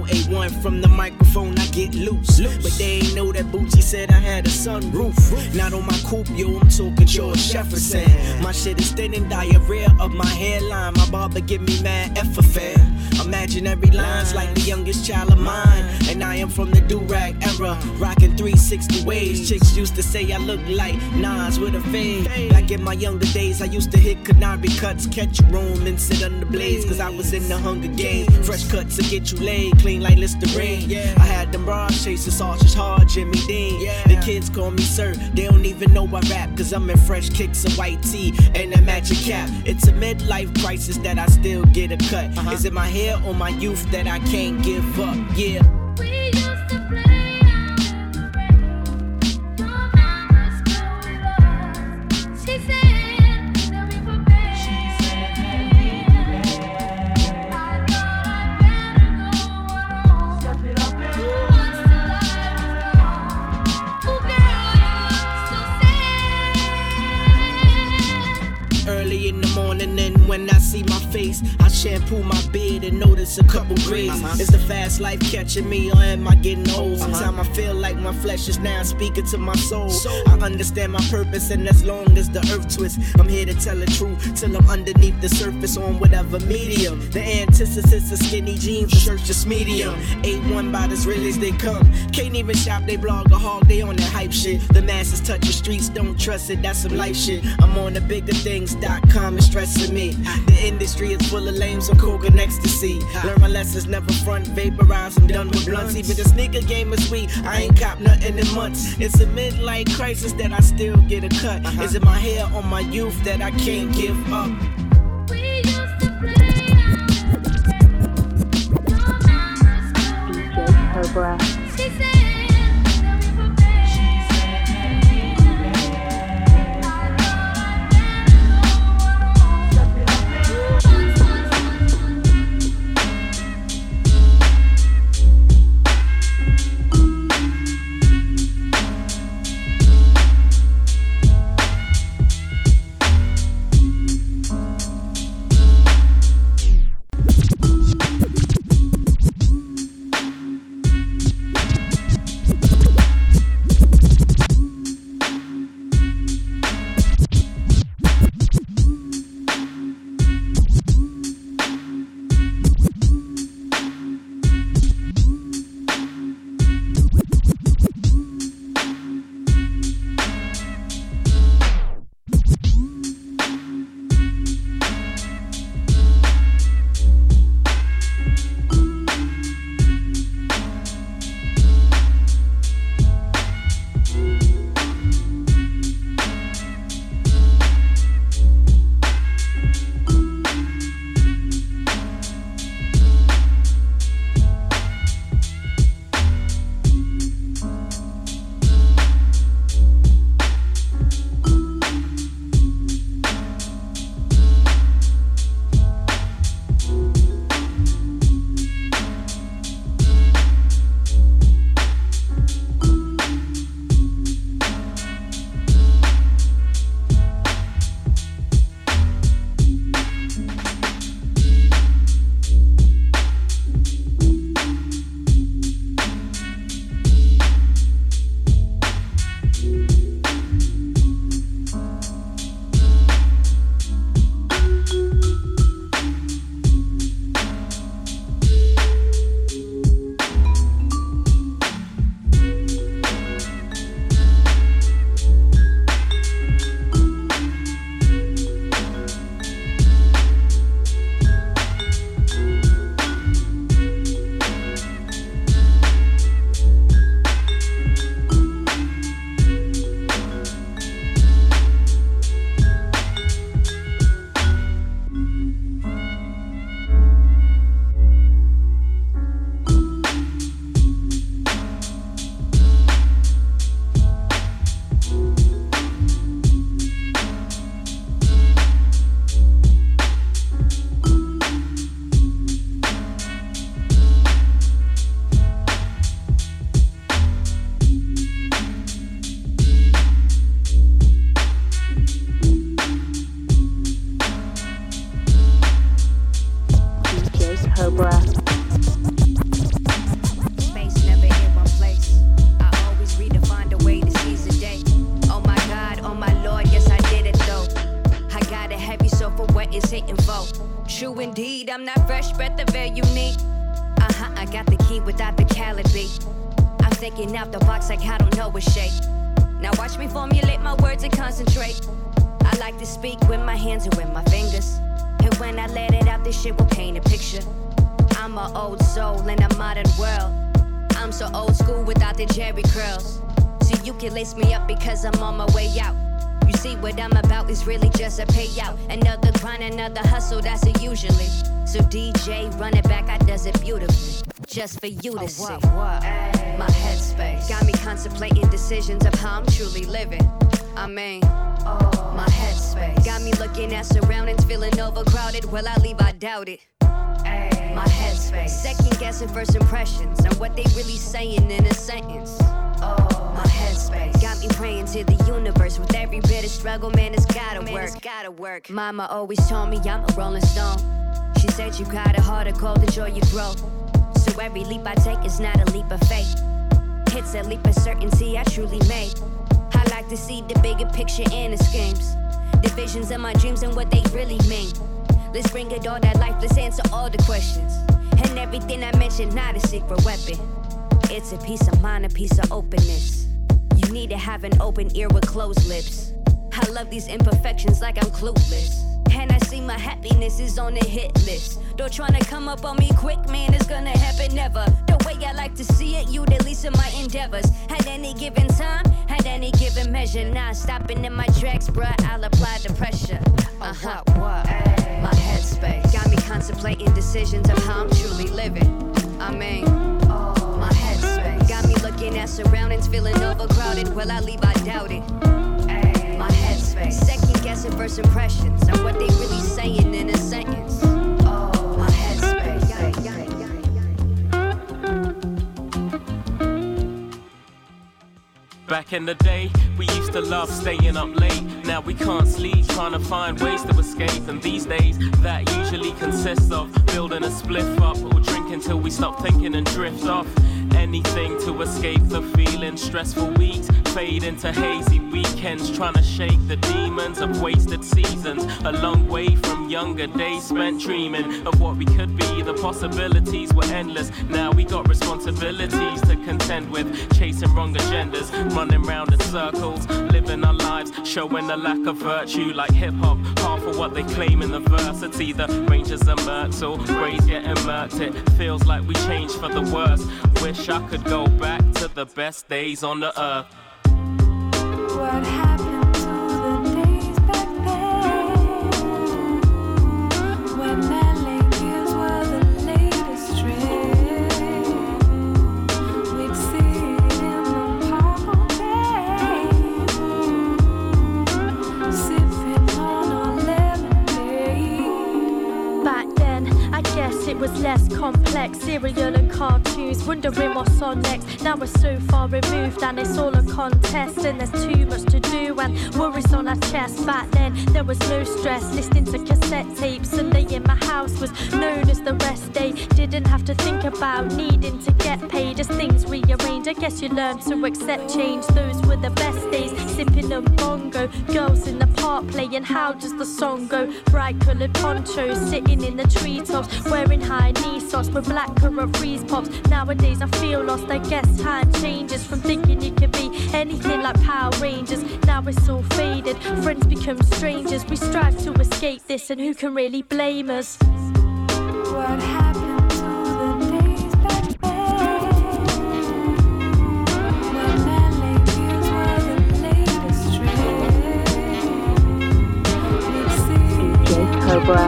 Awon from the microphone, I get loose. But they ain't know that Bucci said I had a sunroof. Not on my coupe, yo, I'm talking George Jefferson. My shit is thin and diarrhea of my hairline. My barber give me mad affair. Imaginary lines like the youngest child of mine. And I am from the do-rag era, rocking 360 ways. Chicks used to say I look like Nas with a fade. Back in my younger days, I used to hit canary cuts, catch a room, and sit under blaze. Cause I was in the Hunger Games. Fresh cuts to get you laid, clean like Listerine. I had them bras chasing sausage hard, Jimmy Dean. The kids call me sir, they don't even know I rap. Cause I'm in fresh kicks and white tee and a magic cap. It's a midlife crisis that I still get a cut. Uh-huh. Is it my hair or my youth that I can't give up? Yeah. A couple grays. Is the fast life catching me, or am I getting old? Uh-huh. Sometimes I feel like my flesh is now speaking to my soul. I understand my purpose, and as long as the earth twists, I'm here to tell the truth till I'm underneath the surface on whatever medium. The antithesis of skinny jeans, research just medium. Awon about as real as they come. Can't even shop, they blog or hog, they on that hype shit. The masses touch the streets, don't trust it, that's some life shit. I'm on the bigger things.com, it's stressing me. The industry is full of lames on coke and ecstasy. Learn my lessons, never front, vaporize, I'm done with blunts. Even the sneaker game is sweet, I ain't cop nothing in months. It's a midlife crisis that I still get a cut. Uh-huh. Is it my hair or my youth that I can't give up? For you to oh, see. My headspace got me contemplating decisions of how I'm truly living. I mean, my headspace got me looking at surroundings, feeling overcrowded. Will I leave? I doubt it. My headspace second guessing first impressions and what they really saying in a sentence. Oh, My headspace got me praying to the universe with every bit of struggle, man. It's gotta work. It's gotta work. Mama always told me I'm a rolling stone. She said you got a heart of gold, enjoy your growth. So every leap I take is not a leap of faith. It's a leap of certainty I truly made. I like to see the bigger picture and the schemes. The visions of my dreams and what they really mean. Let's bring it all that life, let's answer all the questions. And everything I mentioned, not a secret weapon. It's a piece of mind, a piece of openness. You need to have an open ear with closed lips. I love these imperfections like I'm clueless. And I see my happiness is on the hit list. Don't tryna come up on me quick, man, it's gonna happen never. The way I like to see it, you the least of my endeavors. At any given time, at any given measure, not stopping in my tracks, bruh, I'll apply the pressure. Uh huh, what? My headspace got me contemplating decisions of how I'm truly living. I mean, my headspace got me looking at surroundings, feeling overcrowded. Will I leave? I doubt it. My headspace first impressions and what they really saying in a sentence. Oh, headspace. Back in the day, we used to love staying up late. Now we can't sleep, trying to find ways to escape. And these days, that usually consists of building a spliff up or drinking till we stop thinking and drift off. Anything to escape the feeling. Stressful weeks fade into hazy weekends, trying to shake the demons of wasted seasons. A long way from younger days spent dreaming of what we could be. The possibilities were endless. Now we got responsibilities to contend with, chasing wrong agendas, running round in circles, living our lives, showing a lack of virtue like hip hop. Half of what they claim in the verse, it's either Rangers and Mercs or Grays getting murked. It feels like we changed for the worse. Wish I could go back to the best days on the earth. What happened was less complex. Cereal and cartoons, wondering what's on next. Now we're so far removed, and it's all a contest. And there's too much to do, and worries on our chest. Back then, there was no stress. Listening to cassette tapes, Sunday in my house was known as the rest day. Didn't have to think about needing to get paid as things rearrange. I guess you learn to accept change. Those were the best days. Sipping a bongo, girls in the park playing. How does the song go? Bright coloured ponchos, sitting in the treetops, wearing high knee socks with black currant freeze pops. Nowadays I feel lost. I guess time changes from thinking you could be anything like Power Rangers. Now it's all faded. Friends become strangers. We strive to escape this, and who can really blame us? What happened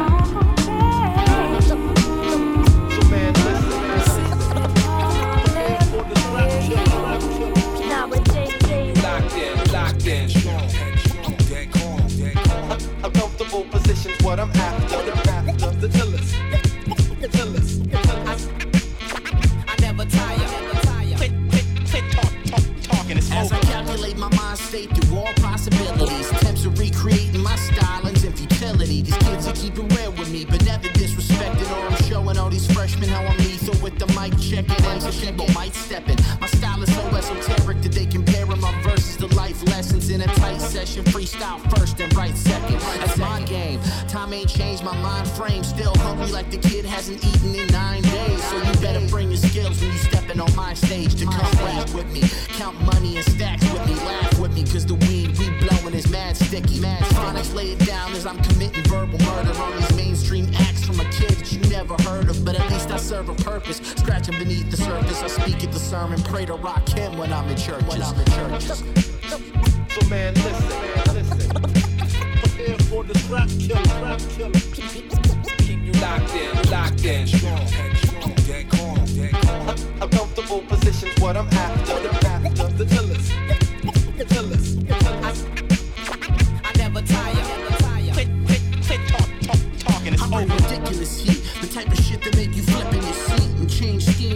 to what I'm after Pray to rock him when I'm in churches. When I'm in churches.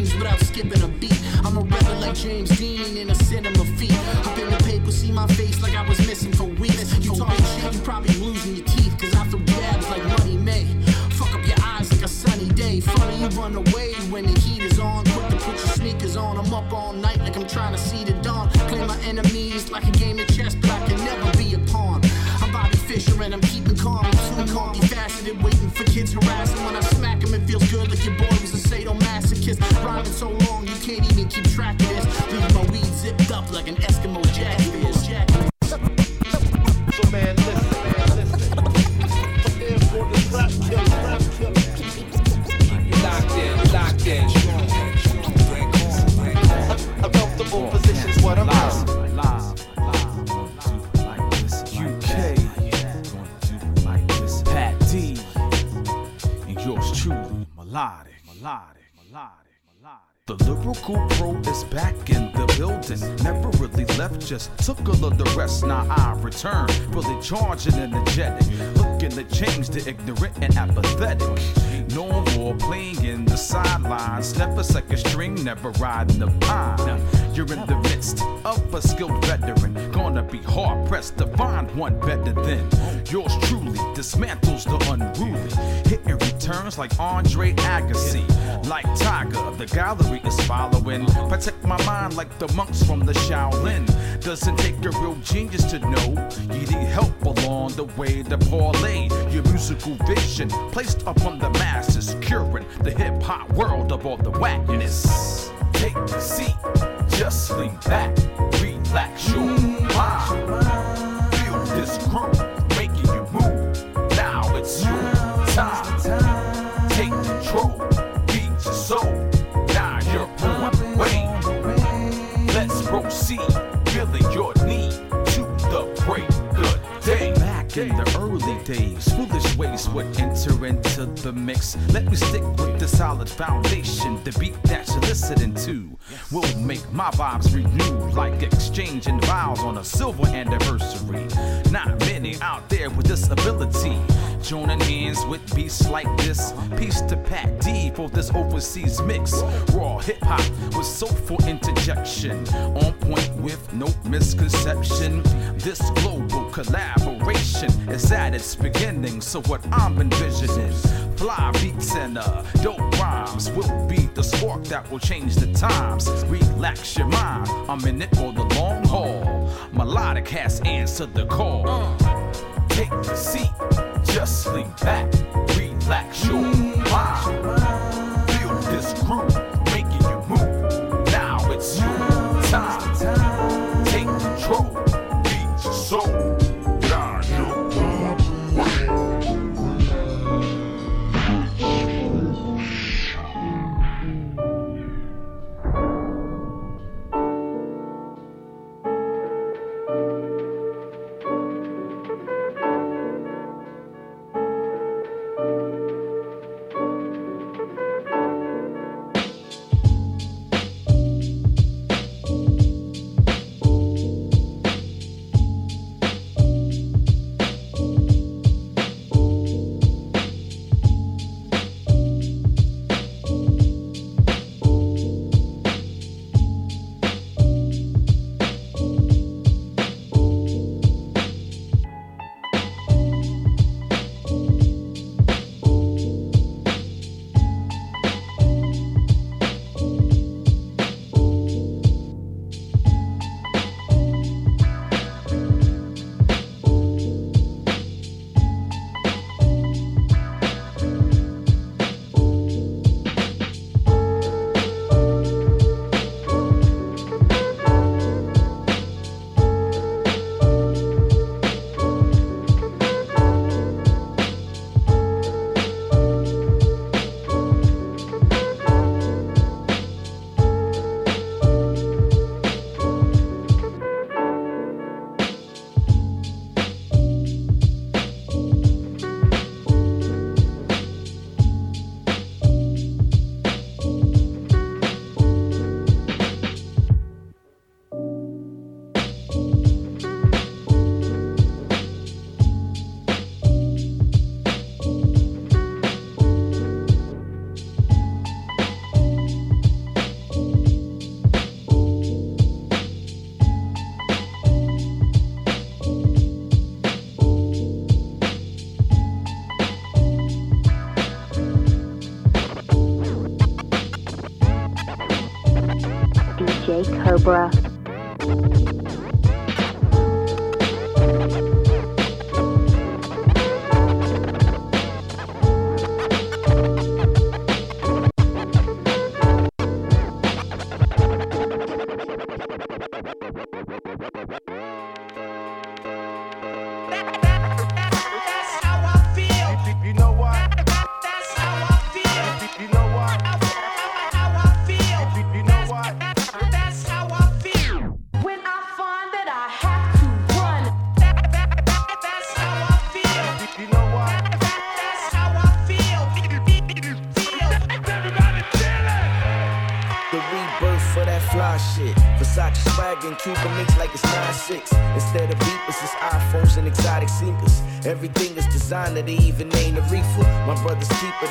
Schemes without skipping a beat. I'm a rebel like James Dean in a cinema feat. Up in the paper, see my face like I was missing for weeks. You talking shit, you probably losing your teeth, cause I throw jabs like Money May. Fuck up your eyes like a sunny day. Funny, you run away when the heat is on. Quick to put your sneakers on. I'm up all night like I'm trying to see the dawn. Play my enemies like a game of chess, but I can never be. I'm and I'm keeping calm. I'm too multifaceted, waiting for kids harassing. When I smack 'em, it feels good like your boy was a sadomasochist. Rhyming so long, you can't even keep track of this. Leave my weed zipped up like an Eskimo jacket. jacket. So man, listen, man, listen. Prepare the trap killer, trap killer. Locked in, locked in. Dead calm, dead calm. A comfortable position's what I'm after. Melodic, melodic, melodic, melodic. The lyrical pro is back in the building. Never really left, just took a little rest. Now I return, fully charged and energetic. Looking to change the ignorant and apathetic. No more playing in the sidelines. Never second string, never riding the pine. You're in the midst of a skilled veteran. Gonna be hard pressed to find one better than yours truly. Dismantles the unruly. Hitting returns like Andre Agassi. Like Tiger, of the gallery is following. Protect my mind like the monks from the Shaolin. Doesn't take a real genius to know you need help along the way to parlay your musical vision placed upon the masses, curing the hip hop world of all the whackness. Take a seat, just lean back, relax your mind. Ways would enter into the mix. Let me stick with the solid foundation. The beat that you're listening to will make my vibes renew, like exchanging vows on a silver anniversary. Not many out there with this ability. Joining hands with beats like this. Peace to Pat D for this overseas mix. Raw hip hop with soulful interjection. On point with no misconception. This global collaboration is at its beginning. So, what I'm envisioning fly beats and uh, dope rhymes will be the spark that will change the times. Relax your mind, I'm in it for the long haul. Melodiq has answered the call. Take a seat, just lean back, relax your mind. Feel this groove making you move. Now it's your time. Cobra.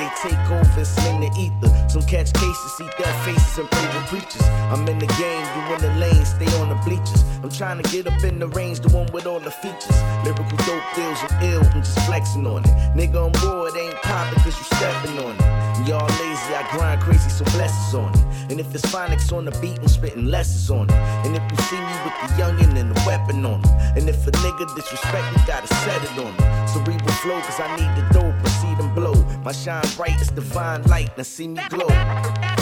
They take over and sling the ether. Some catch cases, see dead faces and with preachers. I'm in the game, you in the lane, stay on the bleachers. I'm trying to get up in the range, the one with all the features. Lyrical dope deals, I'm ill, I'm just flexing on it. Nigga, I'm it ain't poppin' cause you stepping on it. Y'all lazy, I grind crazy, so blessings on it. And if it's Phoniks on the beat, I'm spitting lessons on it. And if you see me with the youngin' and the weapon on him. And if a nigga disrespect me, gotta set it on him. Cerebral flow, cause I need the dope, My shine bright is divine light, now see me glow.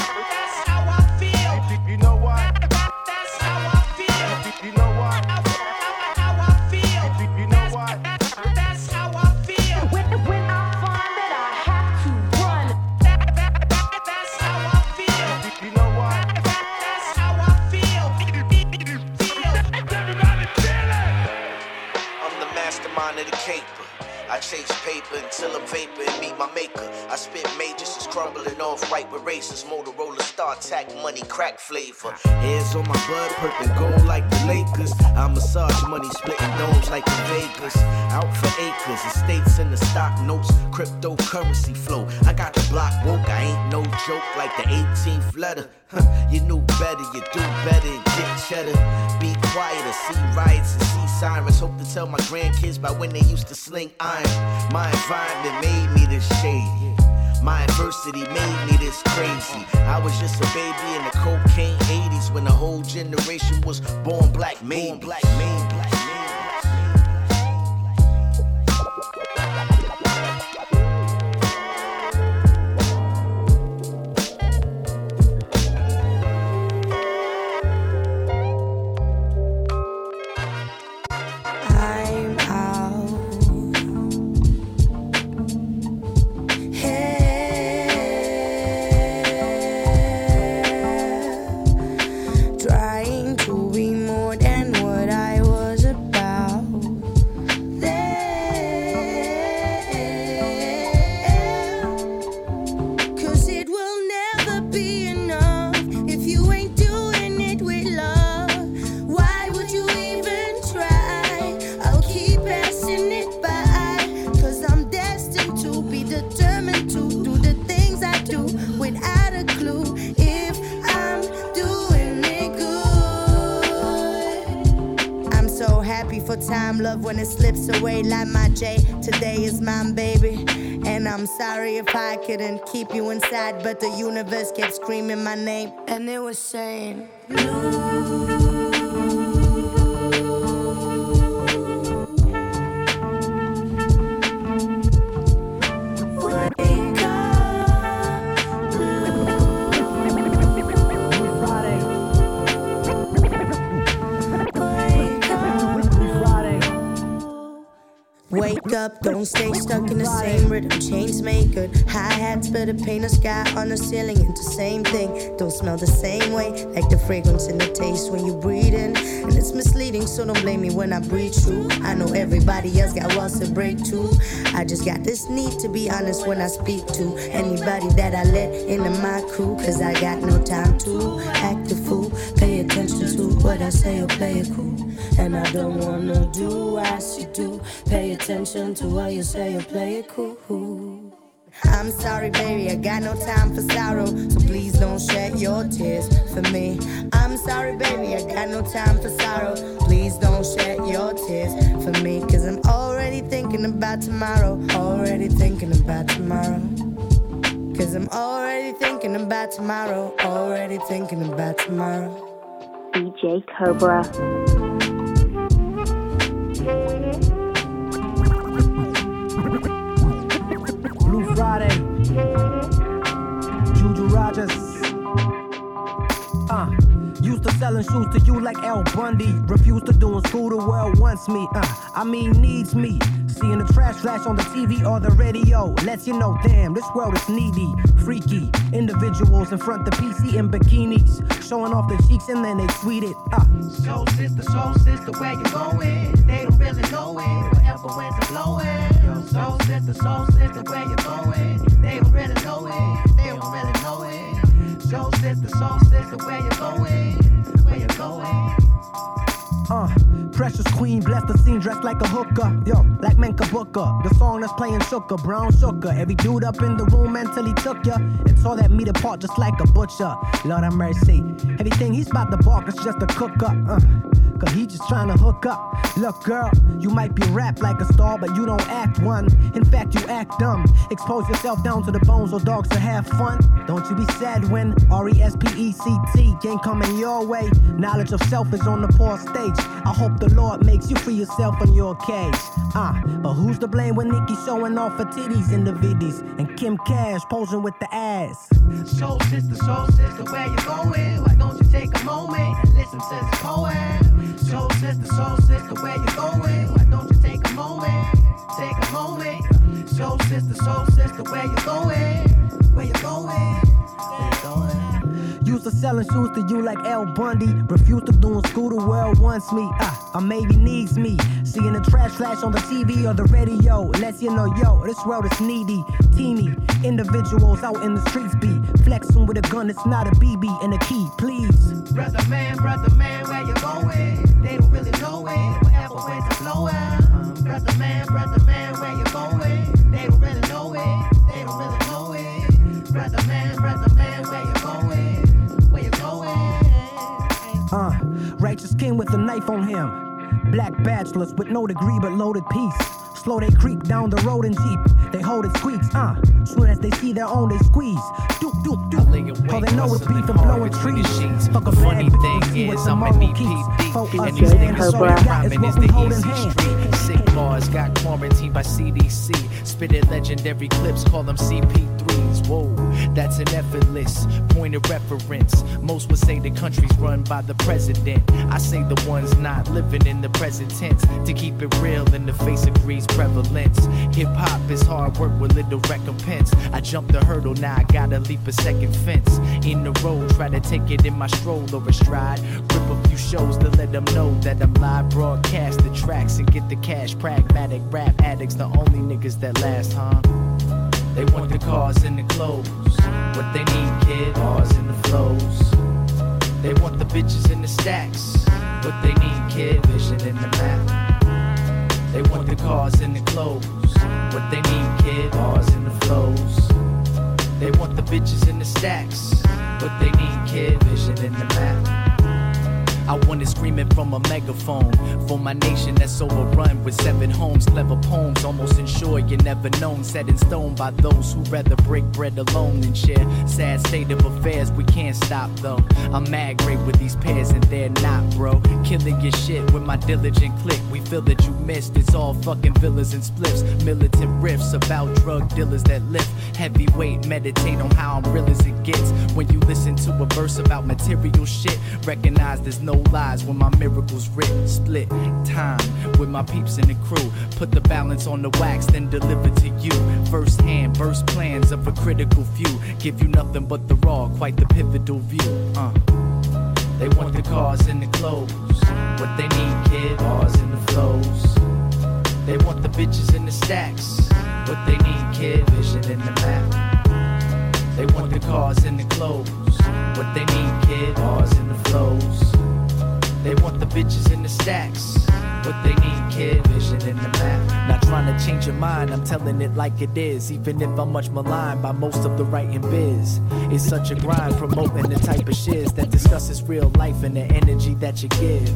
I chase paper until I'm vapor and meet my maker. I spit majors, it's crumbling off right with racers. Motorola StarTAC money, crack flavor. Hands on my blood, purple gold like the Lakers. I massage money, splitting domes like the Vegas. Out for acres, estates in the stock notes, cryptocurrency flow. I got the block woke, I ain't no joke like the 18th letter. Huh, you knew better, you do better and get cheddar. Be quieter, see riots and see sirens. Hope to tell my grandkids by when they used to sling iron. My environment made me this shady. My adversity made me this crazy. I was just a baby in the cocaine 80s when the whole generation was born black, made black, made black, couldn't keep you inside, but the universe kept screaming my name. And it was saying, Wake up, don't stay stuck in the same rhythm. Chains make good. Hi hats, better paint a sky on the ceiling It's the same thing. Don't smell the same way, like the fragrance and the taste when you breathe in. And it's misleading, so don't blame me when I breathe true. I know everybody else got walls to break too. I just got this need to be honest when I speak to anybody that I let into my crew. Cause I got no time to act the fool. Attention to what I say or play it cool. And I don't wanna do as you do. Pay attention to what you say or play it cool. I'm sorry, baby, I got no time for sorrow. So please don't shed your tears for me. I'm sorry, baby, I got no time for sorrow. Please don't shed your tears for me. Cause I'm already thinking about tomorrow. Already thinking about tomorrow. Cause I'm already thinking about tomorrow. Already thinking about tomorrow. DJ Cobra. Blue Friday. Juju Rogers. Uh, used to selling shoes to you like Al Bundy. Refused to doing school, the world wants me. Uh, I mean, needs me. Seeing the trash flash on the TV or the radio lets you know, damn, this world is needy, freaky. Individuals in front the PC in bikinis, showing off their cheeks and then they tweet it. Uh. Soul sister, soul sister, where you going? They don't really know it. Whatever winds are blowing. Yo, soul sister, soul sister, where you going? They don't really know it. They don't really know it. Soul sister, soul sister, where you going? Where you going? Uh, precious queen, bless the scene, dressed like a hooker. Yo, like Menka Booker. The song that's playing Shooker, brown sugar. Every dude up in the room mentally took ya. And tore that meat apart just like a butcher. Lord have mercy. Everything he's about to bark is just a cook up. Uh, Cause he just trying to hook up. Look, girl, you might be rap like a star, but you don't act one. In fact, you act dumb. Expose yourself down to the bones so dogs to have fun. Don't you be sad when R E S P E C T ain't coming your way. Knowledge of self is on the poor stage. I hope the Lord makes you free yourself in your cage. Ah, but who's to blame when Nikki showing off her titties in the viddies and Kim Cash posing with the ass? Soul sister, soul sister, where you going? Why don't you take a moment and listen to this poem? Soul sister, soul sister, where you going? Why don't you take a moment? Take a moment. Soul sister, soul sister, where you going? Where you going? Where you going? Used to selling shoes to you like Al Bundy. Refused to doing school, the world wants me. Ah, or maybe needs me. Seeing the trash flash on the TV or the radio lets you know, yo, this world is needy. Teeny individuals out in the streets be flexing with a gun, it's not a BB and a key, please. Brother man, brother man, where you going? They don't really know it. Whatever winds are blowing. Brother man, brother man, where you going? They don't really know it. They don't really know it. Brother man, brother man, where you going? Where you going? Uh, righteous king with a knife on him. Black bachelors with no degree but loaded piece. Slow they creep down the road and Jeep. They hold it squeaks, uh. Soon as they see their own, they squeeze. Doop, doop, doop. All they know is beef and blowing trees. Fuck a Funny thing is, see what is, the I'm an keeps. For EPD, us, and these niggas we all is what we the hold in hand. Bars got quarantined by CDC. Spitted legendary clips, call them CP3s. Whoa, that's an effortless point of reference. Most would say the country's run by the president. I say the ones not living in the present tense. To keep it real in the face of grease prevalence. Hip hop is hard work with little recompense. I jumped the hurdle, now I gotta leap a second fence. In the road, try to take it in my stroll or stride. Rip a few shows to let them know that I'm live. Broadcast the tracks and get the cash. Pragmatic rap addicts, the only niggas that last, huh? They want the cars and the clothes. What they need, kid, bars and the flows. They want the bitches and the stacks. What they need, kid, vision in the map. They want the cars and the clothes. What they need, kid, bars and the flows. They want the bitches and the stacks. What they need, kid, vision in the map. I want to scream it from a megaphone for my nation that's overrun with seven homes. Clever poems, almost ensure you're never known. Set in stone by those who rather break bread alone than share. Sad state of affairs, we can't stop though. I'm mad great with these pairs and they're not, bro. Killing your shit with my diligent click. We feel that you missed. It's all fucking villas and spliffs. Militant riffs about drug dealers that lift heavyweight. Meditate on how I'm real as it gets. When you listen to a verse about material shit, recognize there's no lies when my miracles writ. Split time with my peeps in the crew. Put the balance on the wax, then deliver to you. First hand, verse plans of a critical few. Give you nothing but the raw, quite the pivotal view. Uh. They want the cars and the clothes. What they need, kid, bars and the flows. They want the bitches and the stacks. What they need, kid, vision in the map. They want the cars and the clothes. What they need, kid, bars and the flows. They want the bitches in the stacks. What they need, kid, vision in the map. Not trying to change your mind, I'm telling it like it is. Even if I'm much maligned by most of the writing biz. It's such a grind promoting the type of shiz that discusses real life and the energy that you give.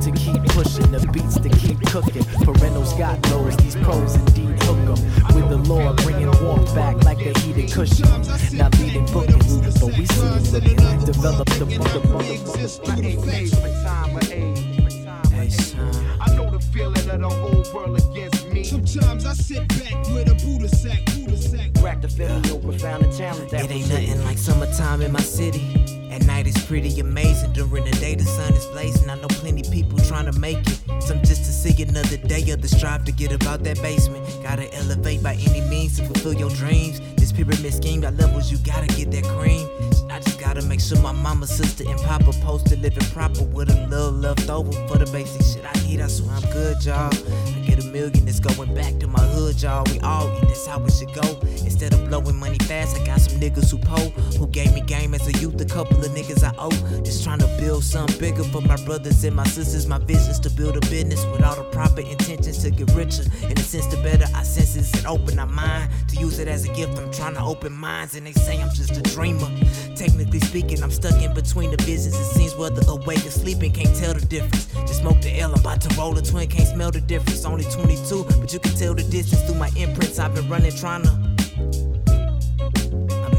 To keep pushing the beats to keep cooking. Parentals got knows these pros indeed hook 'em. With the Lord bringing warmth back like a heated cushion. Not leading bookings, but we you looking at. Develop the age. I know the feeling of the whole world against me. Sometimes I sit back with a Buddha sack, Buddha sack. Crack the no profound talent that It ain't nothing like summertime in my city. At night it's pretty amazing. During the day the sun is blazing. I know plenty people trying to make it. Some just to see another day of the strive to get about that basement. Gotta elevate by any means to fulfill your dreams. This pyramid scheme got levels, you gotta get that cream. I just gotta make sure my mama, sister, and papa posted living proper with a little left over for the basic shit I need. I swear I'm good, y'all. I get a million, it's going back to my hood, y'all. We all eat, that's how it should go. Instead of blowing money fast, I got some niggas who po, who gave me game as a youth. A couple of niggas I owe. Just trying to build something bigger for my brothers and my sisters. My vision's to build a business with all the proper intentions to get richer. In a sense, the better our senses and open our mind. To use it as a gift, I'm trying to open minds, and they say I'm just a dreamer. Technically speaking, I'm stuck in between the visions. It seems whether awake or sleeping, can't tell the difference. Just smoke the L, I'm about to roll a twin, can't smell the difference. Only 22, but you can tell the distance through my imprints. I've been running, trying to.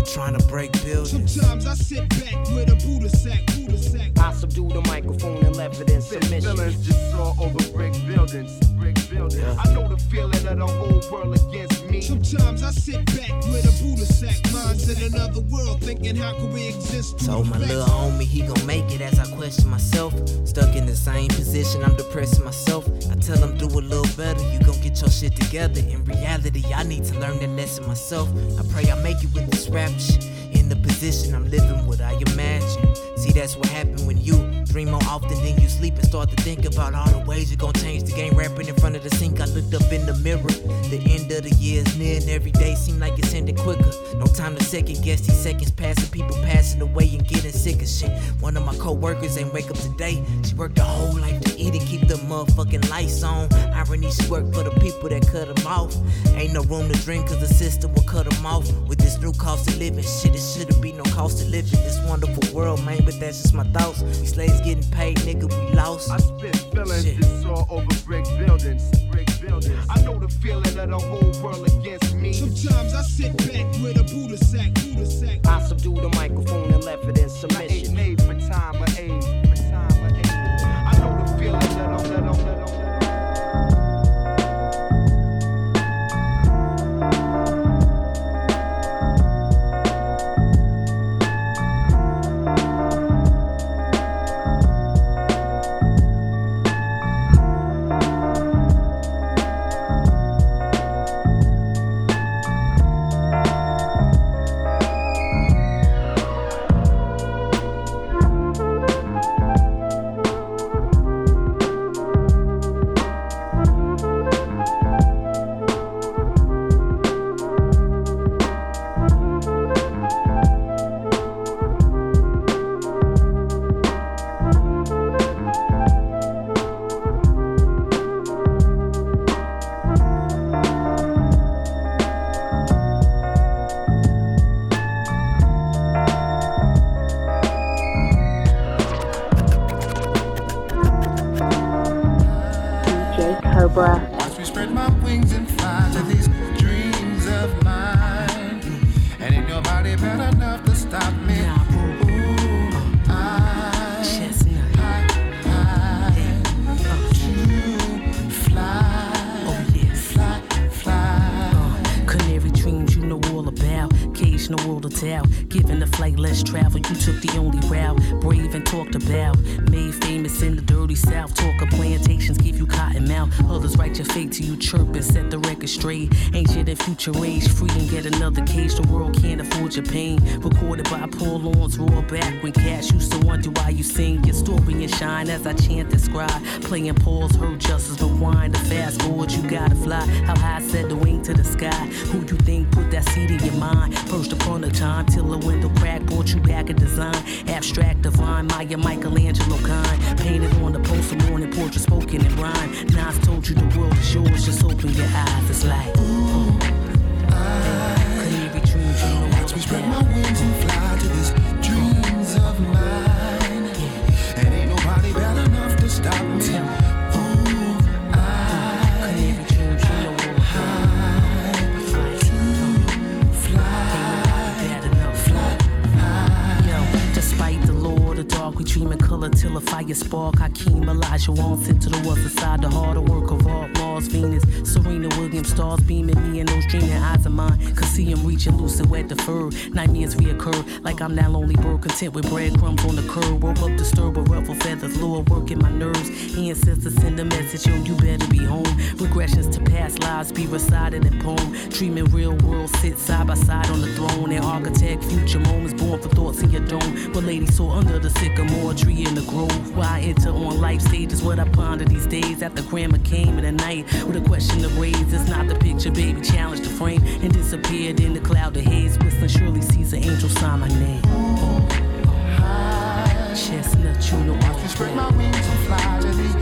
I've been trying to break buildings. Sometimes I sit back with a Buddha sack, Buddha sack. I subdued the microphone and left it in submission. Feelings just saw over brick buildings, brick buildings. I know the feeling of the whole world against me. Sometimes I sit back with a Buddha sack, minds in another world, thinking how could we exist? through Told my facts? little homie he gon' make it as I question myself. Stuck in the same position, I'm depressing myself. I tell him do a little better, you gon' your shit together. In reality, I need to learn that lesson myself. I pray I make it with this rap shit. In the position I'm living what I imagine. See, that's what happen when you dream more often than you sleep and start to think about all the ways you're gonna change the game. Rapping in front of the sink, I looked up in the mirror. The end of the year is near, and every day seem like it's ending quicker. No time to second guess these seconds passing, people passing away and getting sick of shit. One of my co-workers ain't wake up today. She worked her whole life to eat and keep the motherfucking lights on. Irony, she worked for the people that cut them off. Ain't no room to drink cause the system will cut them off. With this new cost of living, shit, it shouldn't be no cost of living. This wonderful world, man, but that's just my thoughts. We slaves getting paid, nigga, we lost. I spit feelings just saw over brick buildings, brick buildings. I know the feeling of the whole world against me. Sometimes I sit back with a Buddha sack, Buddha sack. I subdued the microphone and left it in I ain't submission. made for time of age, Ancient and future age, free and get another cage. The world can't afford your pain. Recorded by Paul Laurence, roar back when cats used to wonder why you sing your story and shine as I chant and scribe. Playing Paul's hurt justice, but wind the fast forward, you gotta fly. How high set the wing to the sky? Who you think put that seed in your mind? Perched upon a time till the window crack, brought you back a design. Abstract, divine, Maya, Michelangelo kind. Painted on the poster, morning portrait spoken in rhyme. Nas told you the world is yours, just open your eyes. It's like, dreaming color till a fire spark. Hakeem Elijah won't to the other side, the harder work of art. Mars, Venus, Serena Williams, stars beaming me and those dreaming eyes of mine. Could see him reaching lucid, wet deferred. Nightmares reoccur, like I'm that lonely bird, content with breadcrumbs on the curb. Woke up disturbed with ruffle feathers, lower working my nerves. Ancestors send a message, yo, you better be home. Regressions to past lives be recited in poem. Dreaming real world sit side by side on the throne. And architect future moments born for thoughts in your dome. What lady saw under the sycamore tree in the grove. Where I enter on life stages, what I ponder these days. After grandma came in the night with a question of raise. It's not the picture, baby, challenge the frame. And disappeared in the cloud of haze. Whistling Shirley sees an angel sign my name. Chesnutt, you know I can spread my wings and fly to these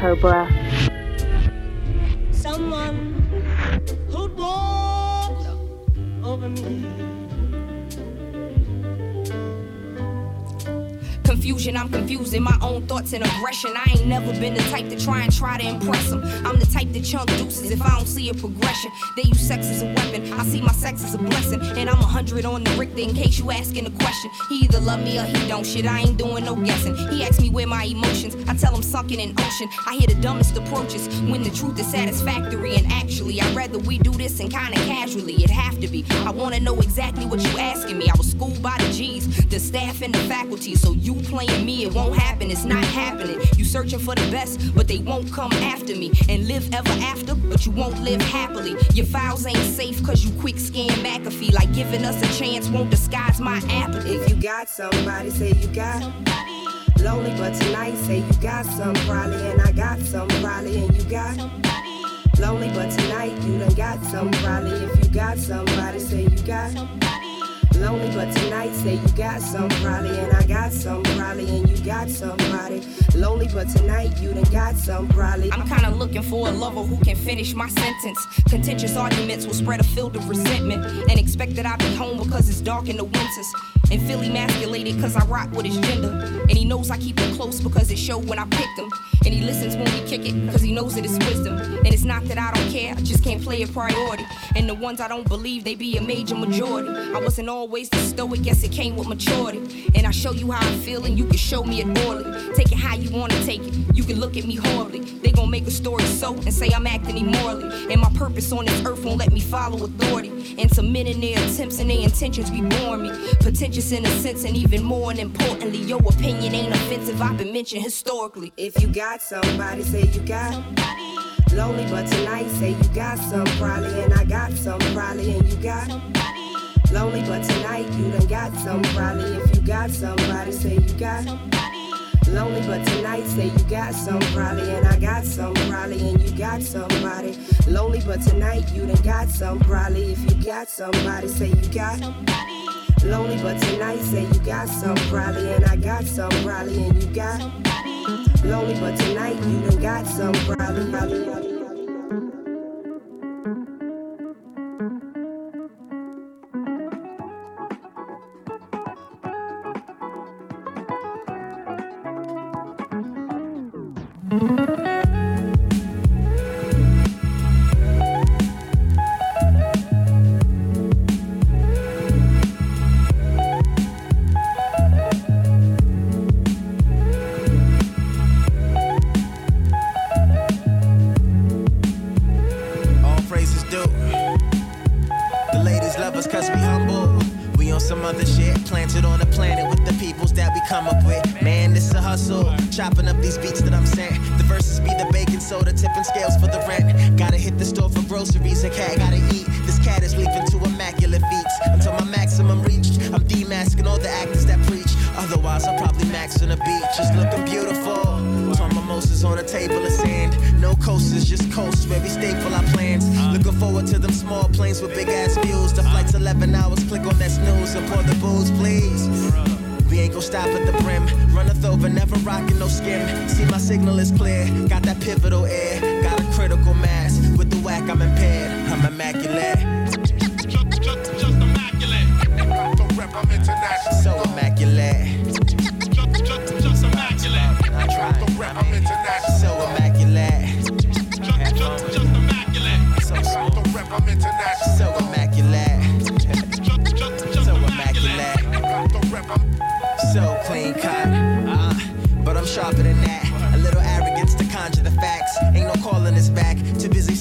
Cobra. Someone Confusion, I'm confusing my own thoughts and aggression. I ain't never been the type to try and try to impress them. I'm the type to chunk deuces if I don't see a progression. They use sex as a weapon. I see my sex as a blessing. And I'm a hundred on the Richter in case you asking a question. He either love me or he don't. Shit, I ain't doing no guessing. He asks me where my emotions. I tell him sunken in ocean. I hear the dumbest approaches when the truth is satisfactory. And actually, I'd rather we do this and kinda casually. It have to be. I wanna know exactly what you asking me. I was schooled by the G's, the staff and the faculty. So you playing me, it won't happen. It's not happening. You searching for the best, but they won't come after me and live ever after, but you won't live happily. Your files ain't safe cause you quick scan McAfee. Like giving us a chance won't disguise my apathy. If you got somebody, say you got. somebody. Lonely, but tonight, say you got some probably, and I got some probably, and you got. Lonely, but tonight, you done got some probably. If you got somebody, say you got. Lonely, but tonight, say you got some probably, and I got some probably, and you got somebody. Lonely, but tonight, you done got some probably. I'm kinda looking for a lover who can finish my sentence. Contentious arguments will spread a field of resentment and expect that I be home because it's dark in the winters. And feel emasculated cause I rock with his gender. And he knows I keep him close because it showed when I picked him. And he listens when we kick it cause he knows it is wisdom. And it's not that I don't care, I just can't play a priority. And the ones I don't believe, they be a major majority. I wasn't always the stoic, guess it came with maturity. And I show you how I feel and you can show me it orally. Take it how you wanna take it, you can look at me horribly. They gon' make a story so and say I'm acting immorally. And my purpose on this earth won't let me follow authority. Men in their attempts and their intentions be boring me. Pretentious in a sense, and even more and importantly, your opinion ain't offensive. I've been mentioned historically. If you got somebody, say you got. Somebody. Lonely, but tonight, say you got some probably, and I got some probably, and you got. Somebody. Lonely, but tonight, you done got some probably. If you got somebody, say you got. Lonely, but tonight, say you got some probably, and I got some probably, and you got somebody. Lonely, but tonight, you done got some probably. If you got somebody, say you got. Lonely, but tonight, say you got some probably, and I got some probably, and you got. Lonely, but tonight, you done got some probably. probably.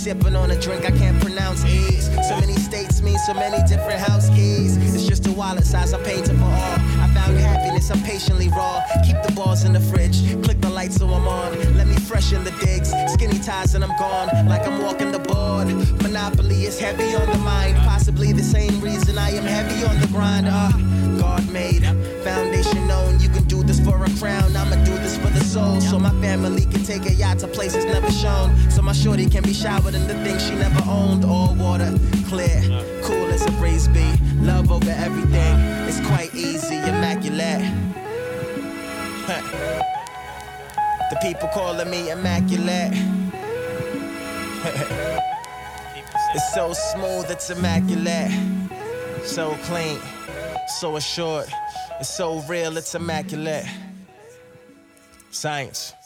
Sipping on a drink I can't pronounce ease. So many states mean so many different house keys. It's just a wallet size I painted for all. I found happiness, I'm patiently raw. Keep the balls in the fridge. Click the lights so I'm on. Let me freshen the digs. Skinny ties and I'm gone. Like I'm walking the board. Monopoly is heavy on the mind. Possibly the same reason I am heavy on the grind. Uh, God made. Foundation known. You for a crown. I'ma do this for the soul. So my family can take a yacht to places never shown. So my shorty can be showered in the things she never owned. All water, clear, cool as a breeze be. Love over everything. It's quite easy, immaculate. the people calling me immaculate. it's so smooth, it's immaculate. So clean, so assured. It's so real, it's immaculate. Scienze.